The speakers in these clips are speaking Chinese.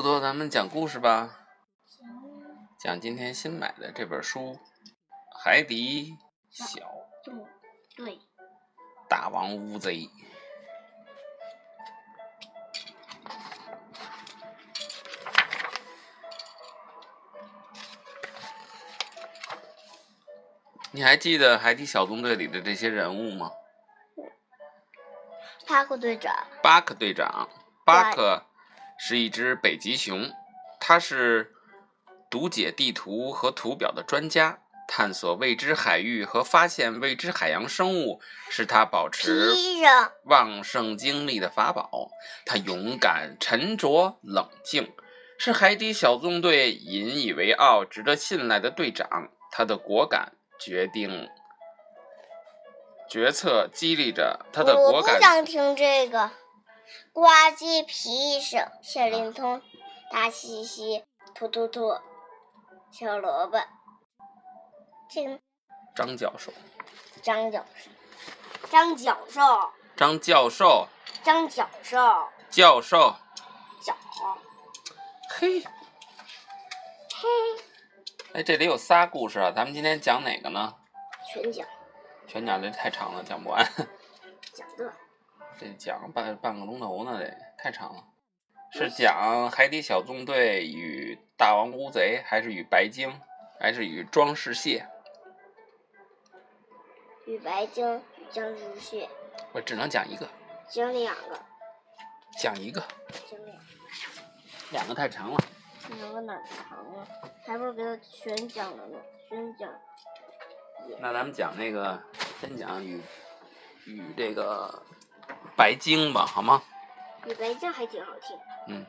多多，咱们讲故事吧。讲今天新买的这本书《海底小对大王乌贼》。你还记得《海底小纵队》里的这些人物吗？巴克队长，巴克队长，巴克是一只北极熊，它是读解地图和图表的专家，探索未知海域和发现未知海洋生物是它保持旺盛精力的法宝。他勇敢、沉着、冷静，是海底小纵队引以为傲、值得信赖的队长。他的果敢决定决策激励着他的我不果敢。想听这个。呱唧皮医生，小灵通，大西西，突突突，小萝卜，这个张教授，张教授，张教授，张教授，张教授，教授，教，嘿，嘿，哎，这里有仨故事啊，咱们今天讲哪个呢？全讲。全讲这太长了，讲不完，这讲半半个钟头呢，得太长了。是讲海底小纵队与大王乌贼，还是与白鲸，还是与装饰蟹？与白鲸、僵尸蟹，我只能讲一个，讲两个，讲一个，讲两个，两个太长了。两个哪长啊？还不如给他全讲了呢，全讲。那咱们讲那个，先讲与与这个白鲸吧，好吗？比白鲸还挺好听。嗯，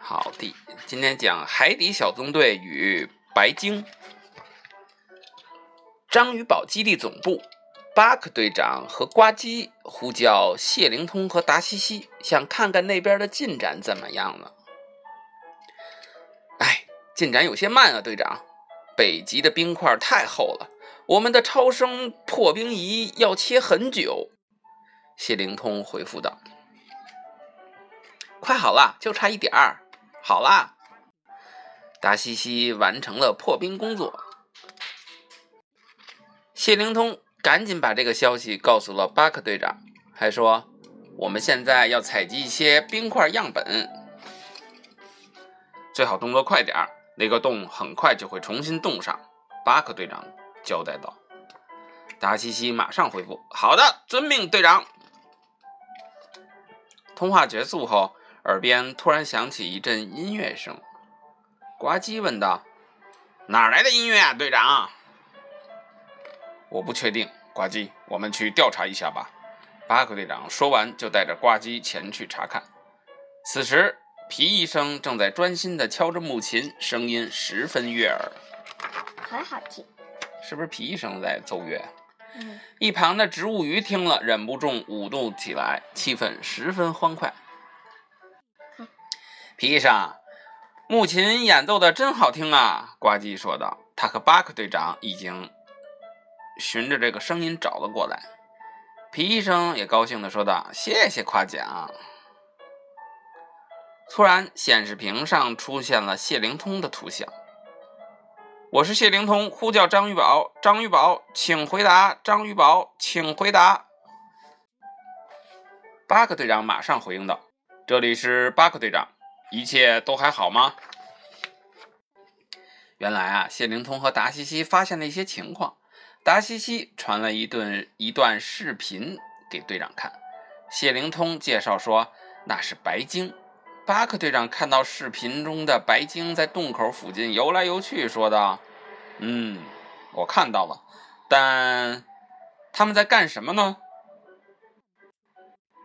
好的，今天讲海底小纵队与白鲸。章鱼堡基地总部，巴克队长和呱唧呼叫谢灵通和达西西，想看看那边的进展怎么样了。哎，进展有些慢啊，队长。北极的冰块太厚了，我们的超声破冰仪要切很久。谢灵通回复道。快好了，就差一点儿。好啦，达西西完成了破冰工作。谢灵通赶紧把这个消息告诉了巴克队长，还说：“我们现在要采集一些冰块样本，最好动作快点儿，那个洞很快就会重新冻上。”巴克队长交代道。达西西马上回复：“好的，遵命，队长。”通话结束后。耳边突然响起一阵音乐声，呱唧问道：“哪来的音乐啊，队长？”我不确定，呱唧，我们去调查一下吧。巴克队长说完，就带着呱唧前去查看。此时，皮医生正在专心地敲着木琴，声音十分悦耳，很好听。是不是皮医生在奏乐？嗯，一旁的植物鱼听了，忍不住舞动起来，气氛十分欢快。皮医生，木琴演奏的真好听啊！呱唧说道。他和巴克队长已经循着这个声音找了过来。皮医生也高兴地说道：“谢谢夸奖。”突然，显示屏上出现了谢灵通的图像。我是谢灵通，呼叫章鱼宝，章鱼宝，请回答，章鱼宝，请回答。巴克队长马上回应道：“这里是巴克队长。”一切都还好吗？原来啊，谢灵通和达西西发现了一些情况。达西西传了一段一段视频给队长看。谢灵通介绍说那是白鲸。巴克队长看到视频中的白鲸在洞口附近游来游去，说道：“嗯，我看到了，但他们在干什么呢？”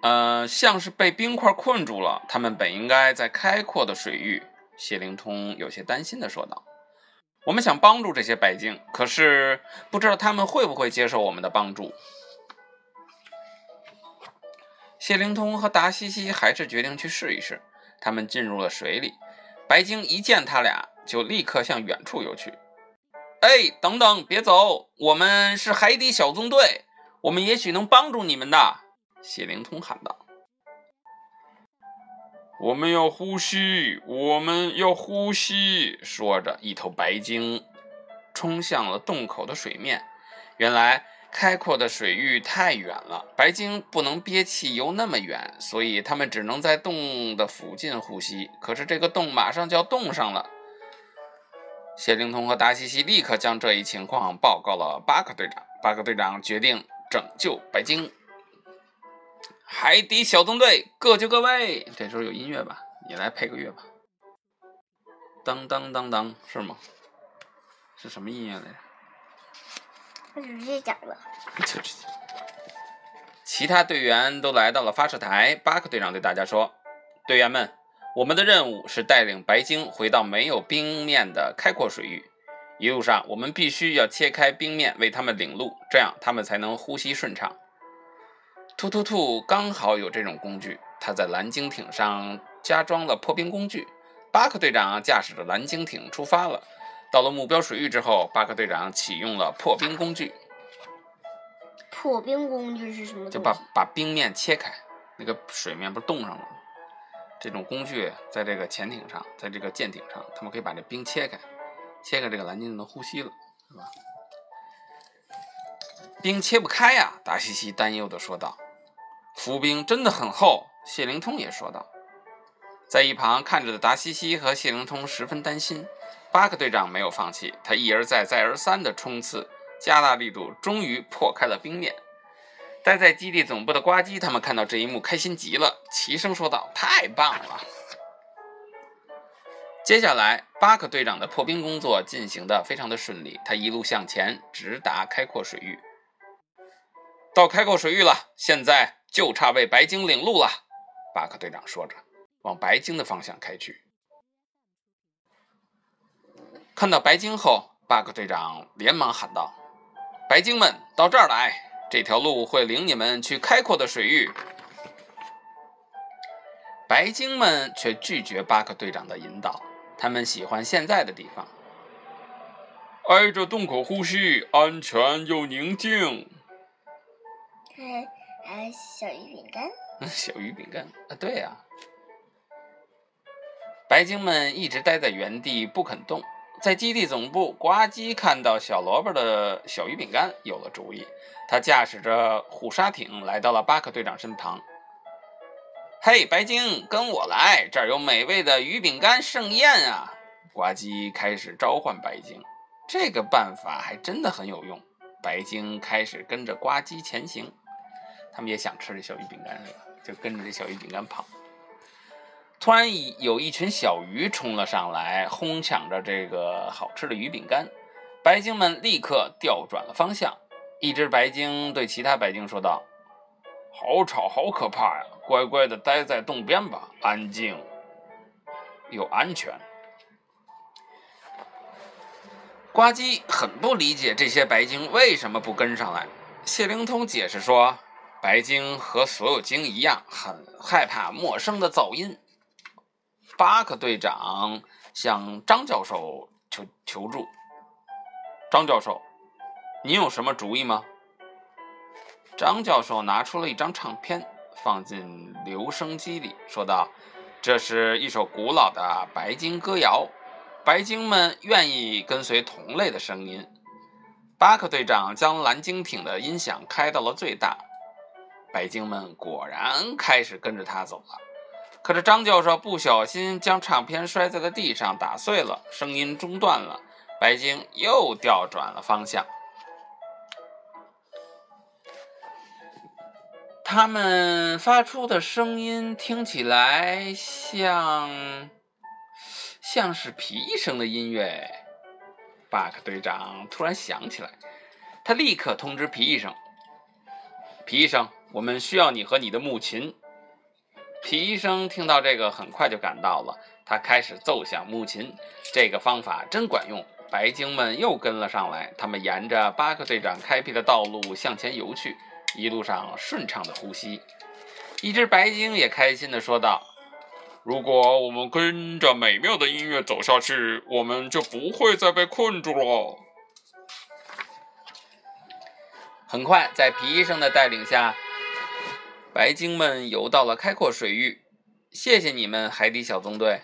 呃，像是被冰块困住了。他们本应该在开阔的水域。谢灵通有些担心的说道：“我们想帮助这些白鲸，可是不知道他们会不会接受我们的帮助。”谢灵通和达西西还是决定去试一试。他们进入了水里，白鲸一见他俩，就立刻向远处游去。“哎，等等，别走！我们是海底小纵队，我们也许能帮助你们的。”谢灵通喊道：“我们要呼吸，我们要呼吸。说着，一头白鲸冲向了洞口的水面。原来，开阔的水域太远了，白鲸不能憋气游那么远，所以它们只能在洞的附近呼吸。可是，这个洞马上就要冻上了。谢灵通和达西西立刻将这一情况报告了巴克队长。巴克队长决定拯救白鲸。海底小纵队，各就各位。这时候有音乐吧？你来配个乐吧。当当当当，是吗？是什么音乐来着？我直接讲了。其他队员都来到了发射台。巴克队长对大家说：“队员们，我们的任务是带领白鲸回到没有冰面的开阔水域。一路上，我们必须要切开冰面，为它们领路，这样它们才能呼吸顺畅。”突突兔刚好有这种工具，它在蓝鲸艇上加装了破冰工具。巴克队长驾驶着蓝鲸艇出发了。到了目标水域之后，巴克队长启用了破冰工具。破冰工具是什么？就把把冰面切开，那个水面不是冻上了吗？这种工具在这个潜艇上，在这个舰艇上，他们可以把这冰切开，切开这个蓝鲸就能呼吸了，是吧？冰切不开呀！达西西担忧地说道。浮冰真的很厚，谢灵通也说道。在一旁看着的达西西和谢灵通十分担心。巴克队长没有放弃，他一而再、再而三地冲刺，加大力度，终于破开了冰面。待在基地总部的呱唧他们看到这一幕，开心极了，齐声说道：“太棒了！”接下来，巴克队长的破冰工作进行的非常的顺利，他一路向前，直达开阔水域。到开阔水域了，现在。就差为白鲸领路了，巴克队长说着，往白鲸的方向开去。看到白鲸后，巴克队长连忙喊道：“白鲸们，到这儿来！这条路会领你们去开阔的水域。”白鲸们却拒绝巴克队长的引导，他们喜欢现在的地方，挨着洞口呼吸，安全又宁静。还小鱼饼干，小鱼饼干啊，对呀。白鲸们一直待在原地不肯动。在基地总部，呱唧看到小萝卜的小鱼饼干，有了主意。他驾驶着虎鲨艇来到了巴克队长身旁。嘿，白鲸，跟我来，这儿有美味的鱼饼干盛宴啊！呱唧开始召唤白鲸，这个办法还真的很有用。白鲸开始跟着呱唧前行。他们也想吃这小鱼饼干，是吧？就跟着这小鱼饼干跑。突然，有一群小鱼冲了上来，哄抢着这个好吃的鱼饼干。白鲸们立刻调转了方向。一只白鲸对其他白鲸说道：“好吵，好可怕呀！乖乖的待在洞边吧，安静又安全。”呱唧很不理解这些白鲸为什么不跟上来。谢灵通解释说。白鲸和所有鲸一样，很害怕陌生的噪音。巴克队长向张教授求求助。张教授，你有什么主意吗？张教授拿出了一张唱片，放进留声机里，说道：“这是一首古老的白鲸歌谣，白鲸们愿意跟随同类的声音。”巴克队长将蓝鲸艇的音响开到了最大。白鲸们果然开始跟着他走了，可是张教授不小心将唱片摔在了地上，打碎了，声音中断了。白鲸又调转了方向。他们发出的声音听起来像，像是皮医生的音乐。巴克队长突然想起来，他立刻通知皮医生。皮医生。我们需要你和你的木琴。皮医生听到这个，很快就赶到了。他开始奏响木琴，这个方法真管用。白鲸们又跟了上来，他们沿着巴克队长开辟的道路向前游去，一路上顺畅的呼吸。一只白鲸也开心地说道：“如果我们跟着美妙的音乐走下去，我们就不会再被困住了。”很快，在皮医生的带领下。白鲸们游到了开阔水域，谢谢你们，海底小纵队。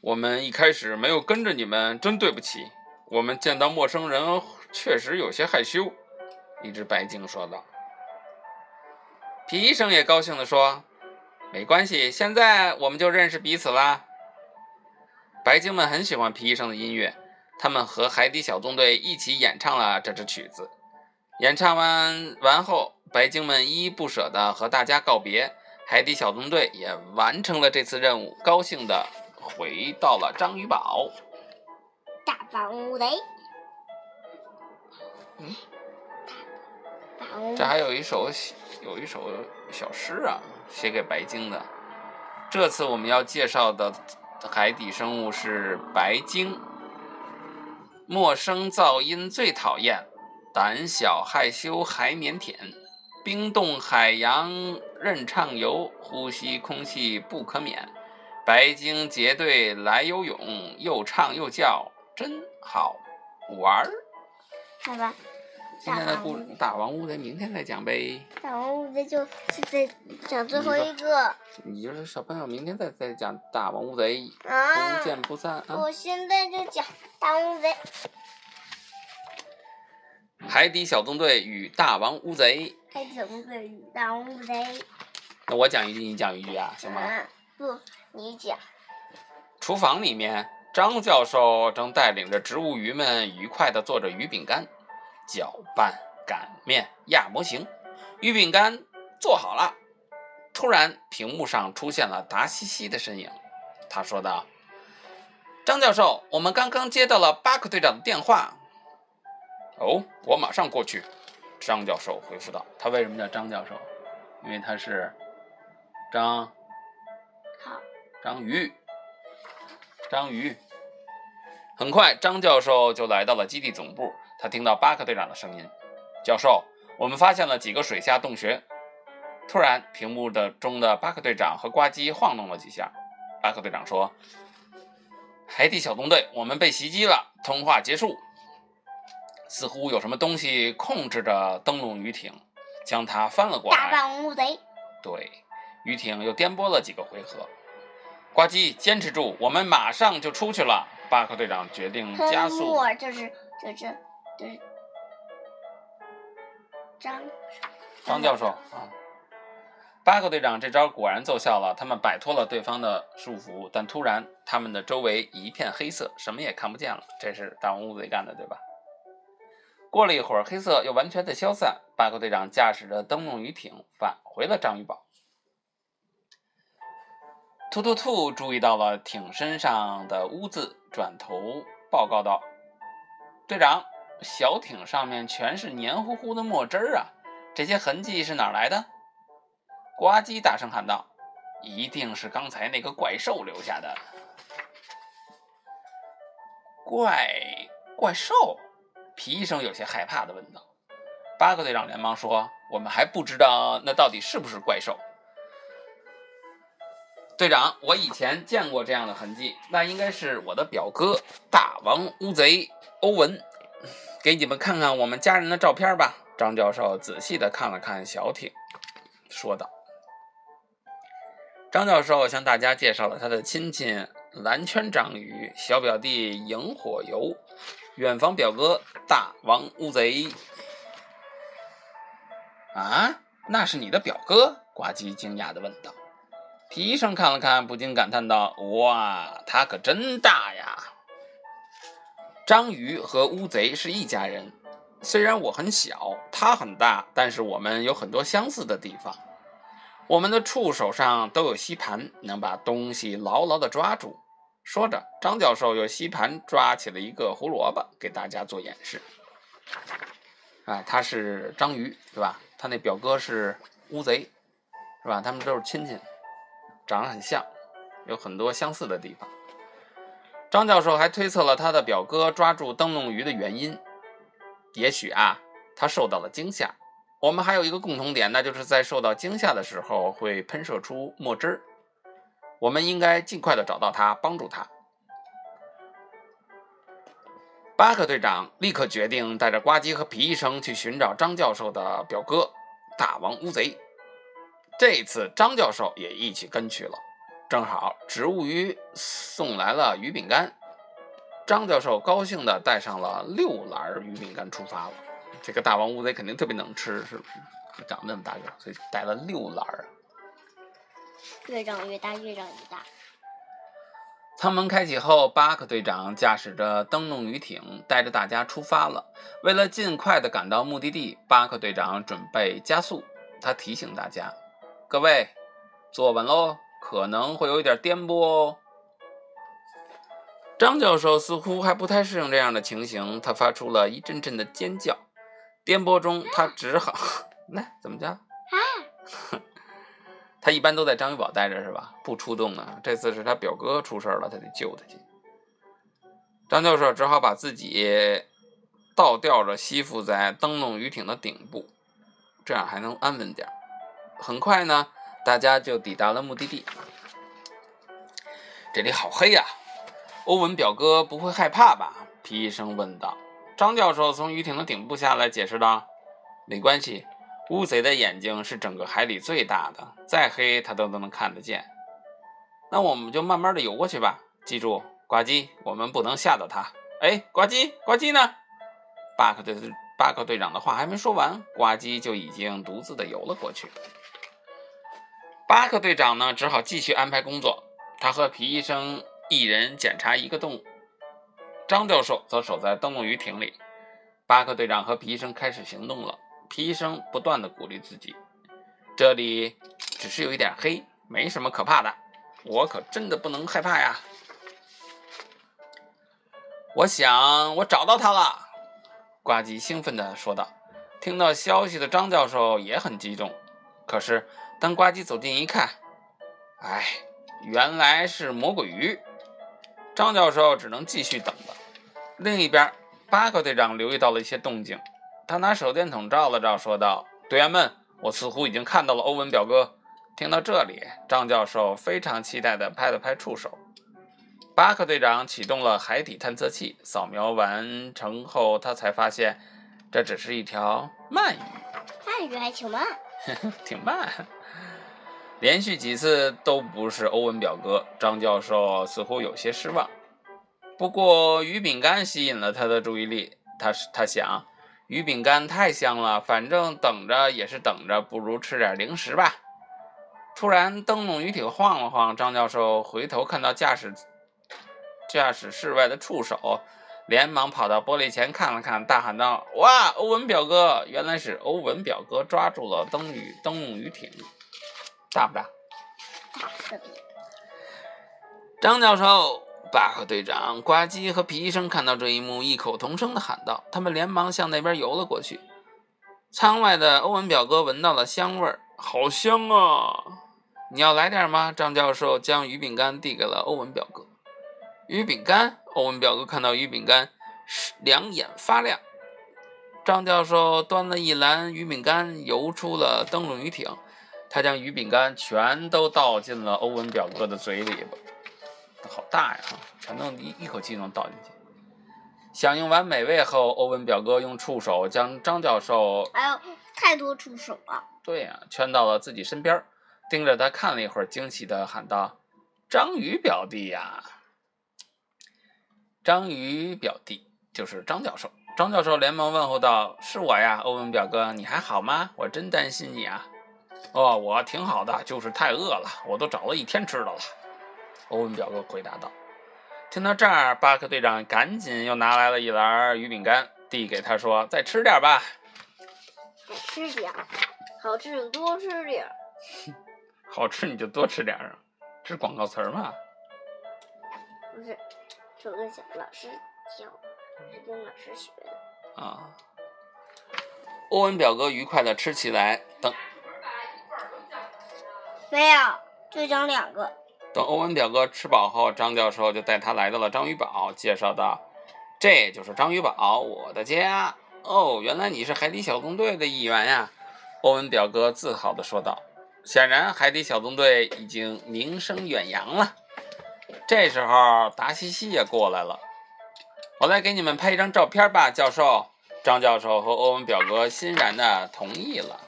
我们一开始没有跟着你们，真对不起。我们见到陌生人确实有些害羞。”一只白鲸说道。皮医生也高兴地说：“没关系，现在我们就认识彼此啦。”白鲸们很喜欢皮医生的音乐，他们和海底小纵队一起演唱了这支曲子。演唱完完后，白鲸们依依不舍地和大家告别。海底小纵队也完成了这次任务，高兴地回到了章鱼堡。大王乌贼，嗯，大王这还有一首有一首小诗啊，写给白鲸的。这次我们要介绍的海底生物是白鲸。陌生噪音最讨厌，胆小害羞还腼腆。冰冻海洋任畅游，呼吸空气不可免。白鲸结队来游泳，又唱又叫，真好玩儿。好吧，今天的故大王乌贼明天再讲呗。大王乌贼就现在讲最后一个你就是小朋友，明天再再讲大王乌贼，啊不。见不散啊！我现在就讲大王乌贼，海底小纵队与大王乌贼。海底小纵队与大王乌贼。那我讲一句，你讲一句啊，行吗？嗯，不，你讲。厨房里面，张教授正带领着植物鱼们愉快地做着鱼饼干，搅拌、擀面、压模型。鱼饼干做好了，突然屏幕上出现了达西西的身影。他说道：“张教授，我们刚刚接到了巴克队长的电话。”哦，我马上过去。张教授回复道：“他为什么叫张教授？因为他是张好，章鱼，章鱼。很快，张教授就来到了基地总部。他听到巴克队长的声音：“教授，我们发现了几个水下洞穴。”突然，屏幕的中的巴克队长和呱唧晃动了几下。巴克队长说：“海底小纵队，我们被袭击了。”通话结束。似乎有什么东西控制着灯笼鱼艇，将它翻了过来大来。王乌贼。对，鱼艇又颠簸了几个回合。呱唧，坚持住，我们马上就出去了。巴克队长决定加喷速。墨就是就是就是张张教授啊，巴克队长这招果然奏效了，他们摆脱了对方的束缚，但突然他们的周围一片黑色，什么也看不见了。这是大王乌贼干的，对吧？过了一会儿，黑色又完全的消散。巴克队长驾驶着灯笼鱼艇返回了章鱼堡。突突兔注意到了艇身上的污渍，转头报告道：“队长，小艇上面全是黏糊糊的墨汁儿啊！这些痕迹是哪来的？”呱唧大声喊道：“一定是刚才那个怪兽留下的。”怪怪兽？皮医生有些害怕的问道。巴克队长连忙说：“我们还不知道那到底是不是怪兽。”队长，我以前见过这样的痕迹，那应该是我的表哥大王乌贼欧文。给你们看看我们家人的照片吧。张教授仔细的看了看小艇，说道：“张教授向大家介绍了他的亲戚蓝圈章鱼、小表弟萤火游、远房表哥大王乌贼。”啊，那是你的表哥？呱唧惊讶的问道。皮医生看了看，不禁感叹道：“哇，他可真大呀！”章鱼和乌贼是一家人，虽然我很小，它很大，但是我们有很多相似的地方。我们的触手上都有吸盘，能把东西牢牢地抓住。说着，张教授用吸盘抓起了一个胡萝卜，给大家做演示。哎，他是章鱼，对吧？他那表哥是乌贼，是吧？他们都是亲戚。长得很像，有很多相似的地方。张教授还推测了他的表哥抓住灯笼鱼的原因，也许啊，他受到了惊吓。我们还有一个共同点，那就是在受到惊吓的时候会喷射出墨汁儿。我们应该尽快的找到他，帮助他。巴克队长立刻决定带着呱唧和皮医生去寻找张教授的表哥大王乌贼。这次张教授也一起跟去了。正好植物鱼送来了鱼饼干，张教授高兴地带上了六篮鱼饼干出发了。这个大王乌贼肯定特别能吃，是不是？长那么大个，所以带了六篮儿。越长越大，越长越大。舱门开启后，巴克队长驾驶着灯笼鱼艇，带着大家出发了。为了尽快的赶到目的地，巴克队长准备加速。他提醒大家：“各位，坐稳喽，可能会有一点颠簸哦。”张教授似乎还不太适应这样的情形，他发出了一阵阵的尖叫。颠簸中，他只好 来怎么着？他一般都在章鱼堡待着是吧？不出动呢。这次是他表哥出事了，他得救他去。张教授只好把自己倒吊着吸附在灯笼鱼艇的顶部，这样还能安稳点。很快呢，大家就抵达了目的地。这里好黑呀！欧文表哥不会害怕吧？皮医生问道。张教授从鱼艇的顶部下来，解释道：“没关系。”乌贼的眼睛是整个海里最大的，再黑它都都能看得见。那我们就慢慢的游过去吧。记住，呱唧，我们不能吓到它。哎，呱唧，呱唧呢？巴克队巴克队长的话还没说完，呱唧就已经独自的游了过去。巴克队长呢，只好继续安排工作。他和皮医生一人检查一个动物，张教授则守在灯笼鱼艇里。巴克队长和皮医生开始行动了。皮医生不断的鼓励自己：“这里只是有一点黑，没什么可怕的。我可真的不能害怕呀！”我想我找到他了，呱唧兴奋地说道。听到消息的张教授也很激动。可是当呱唧走近一看，哎，原来是魔鬼鱼。张教授只能继续等了。另一边，巴克队长留意到了一些动静。他拿手电筒照了照，说道：“队员们，我似乎已经看到了欧文表哥。”听到这里，张教授非常期待地拍了拍触手。巴克队长启动了海底探测器，扫描完成后，他才发现这只是一条鳗鱼。鳗鱼还挺慢，挺慢。连续几次都不是欧文表哥，张教授似乎有些失望。不过鱼饼干吸引了他的注意力，他他想。鱼饼干太香了，反正等着也是等着，不如吃点零食吧。突然，灯笼鱼艇晃了晃，张教授回头看到驾驶驾驶室外的触手，连忙跑到玻璃前看了看，大喊道：“哇，欧文表哥！原来是欧文表哥抓住了灯鱼灯笼鱼艇，大不大？”张教授。巴克队长、呱唧和皮医生看到这一幕，异口同声地喊道：“他们连忙向那边游了过去。”舱外的欧文表哥闻到了香味儿，好香啊！你要来点吗？张教授将鱼饼干递给了欧文表哥。鱼饼干，欧文表哥看到鱼饼干，两眼发亮。张教授端了一篮鱼饼干，游出了灯笼鱼艇。他将鱼饼干全都倒进了欧文表哥的嘴里。好大呀！全都一一口气能倒进去。享用完美味后，欧文表哥用触手将张教授……哎呦，太多触手了！对呀，圈到了自己身边，盯着他看了一会儿，惊喜的喊道：“章鱼表弟呀！”章鱼表弟就是张教授。张教授连忙问候道：“是我呀，欧文表哥，你还好吗？我真担心你啊！”“哦，我挺好的，就是太饿了，我都找了一天吃的了。”欧文表哥回答道：“听到这儿，巴克队长赶紧又拿来了一篮鱼饼干，递给他说：‘再吃点吧。’再吃点，好吃就多吃点。好吃你就多吃点啊？这是广告词儿吗？不是，是我跟小老师教，是跟老师学的。啊。欧文表哥愉快的吃起来，等没有，就讲两个。”等欧文表哥吃饱后，张教授就带他来到了章鱼堡，介绍道：“这就是章鱼堡，我的家。”哦，原来你是海底小纵队的一员呀！欧文表哥自豪地说道。显然，海底小纵队已经名声远扬了。这时候，达西西也过来了。我来给你们拍一张照片吧，教授。张教授和欧文表哥欣然地同意了。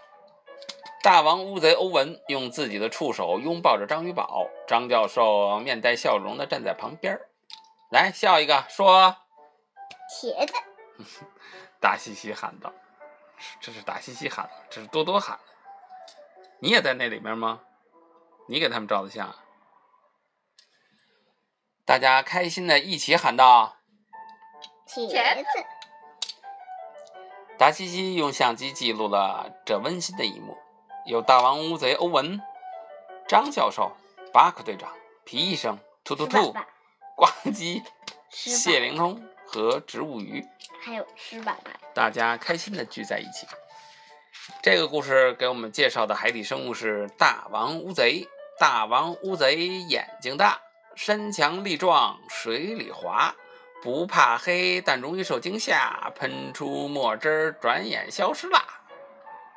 大王乌贼欧文用自己的触手拥抱着章鱼宝，张教授面带笑容的站在旁边儿。来，笑一个，说。茄子。达西西喊道：“这是达西西喊的，这是多多喊的。你也在那里面吗？你给他们照的相。”大家开心的一起喊道：“茄子。”达西西用相机记录了这温馨的一幕。有大王乌贼欧文、张教授、巴克队长、皮医生、兔兔兔、呱唧、谢灵通和植物鱼，还有狮爸爸，大家开心的聚在一起。这个故事给我们介绍的海底生物是大王乌贼。大王乌贼眼睛大，身强力壮，水里滑，不怕黑，但容易受惊吓，喷出墨汁儿，转眼消失啦。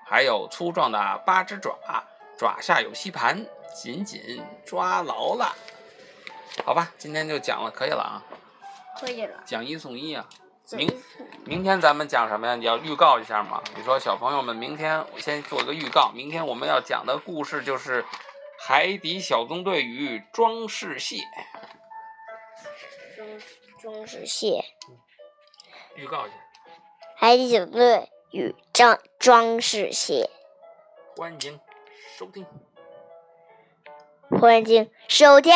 还有粗壮的八只爪，爪下有吸盘，紧紧抓牢了。好吧，今天就讲了，可以了啊。可以了。讲一送一啊！明明天咱们讲什么呀？你要预告一下吗？你说小朋友们，明天我先做个预告，明天我们要讲的故事就是《海底小纵队与装饰蟹》。装装饰蟹。预告一下。海底小纵队。与装装饰鞋，欢迎收听，欢迎收听。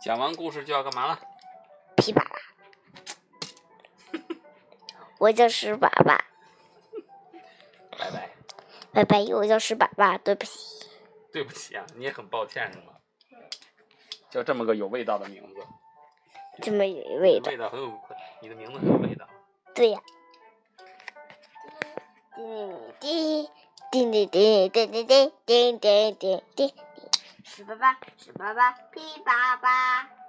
讲完故事就要干嘛了？噼啪啦！我叫石粑粑。拜拜。拜拜，我叫石粑粑，对不起。对不起啊，你也很抱歉是吗？叫这么个有味道的名字。这么有味道。味道很有，你的名字很有味道。对呀。滴滴滴滴滴滴滴滴滴滴滴滴，十八八十八八，噼啪啪。